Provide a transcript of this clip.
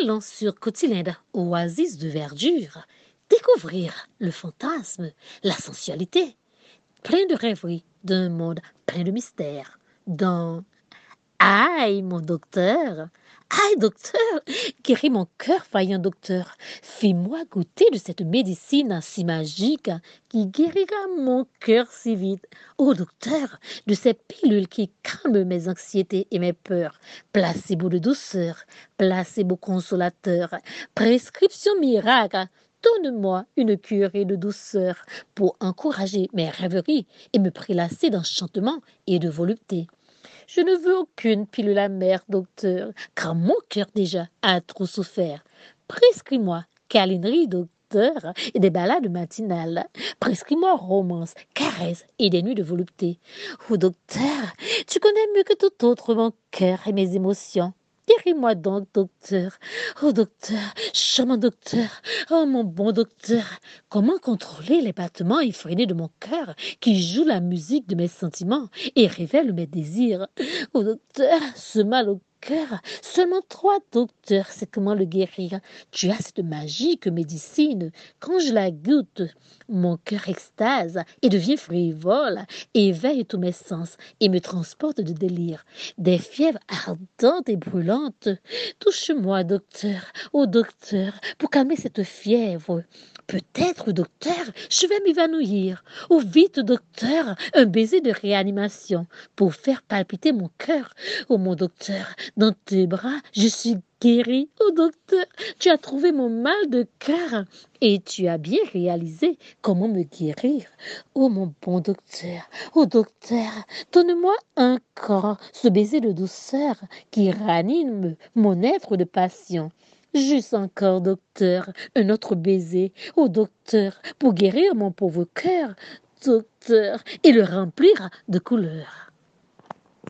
Allons sur Cotilinde, oasis de verdure, découvrir le fantasme, la sensualité, plein de rêveries d'un monde plein de mystères. Dans Aïe, mon docteur, Aïe, docteur, guéris mon cœur, vaillant docteur. Fais-moi goûter de cette médecine si magique qui guérira mon cœur si vite. Oh, docteur, de ces pilules qui calment mes anxiétés et mes peurs. Placebo de douceur, placebo consolateur, prescription miracle. Donne-moi une curée de douceur pour encourager mes rêveries et me prélasser d'enchantement et de volupté. Je ne veux aucune pilule amère, docteur, car mon cœur déjà a trop souffert. Prescris-moi câlinerie, docteur, et des balades matinales. Prescris-moi romance, caresses et des nuits de volupté. Oh, docteur, tu connais mieux que tout autre mon cœur et mes émotions. Guéris-moi donc, docteur. Oh, docteur, charmant docteur. Oh, mon bon docteur. Comment contrôler les battements effrénés de mon cœur qui joue la musique de mes sentiments et révèle mes désirs? Oh, docteur, ce mal au Seulement trois docteurs c'est comment le guérir. Tu as cette magique médecine. Quand je la goûte, mon cœur extase et devient frivole, éveille tous mes sens et me transporte de délire. Des fièvres ardentes et brûlantes. Touche-moi, docteur, ô docteur, pour calmer cette fièvre. Peut-être, docteur, je vais m'évanouir. Ou vite, docteur, un baiser de réanimation pour faire palpiter mon cœur. Oh mon docteur, dans tes bras, je suis guéri. Oh docteur, tu as trouvé mon mal de cœur et tu as bien réalisé comment me guérir. Oh mon bon docteur, oh docteur, donne-moi encore ce baiser de douceur qui ranime mon être de passion. Juste encore, docteur, un autre baiser. Oh, docteur, pour guérir mon pauvre cœur, docteur, et le remplir de couleurs.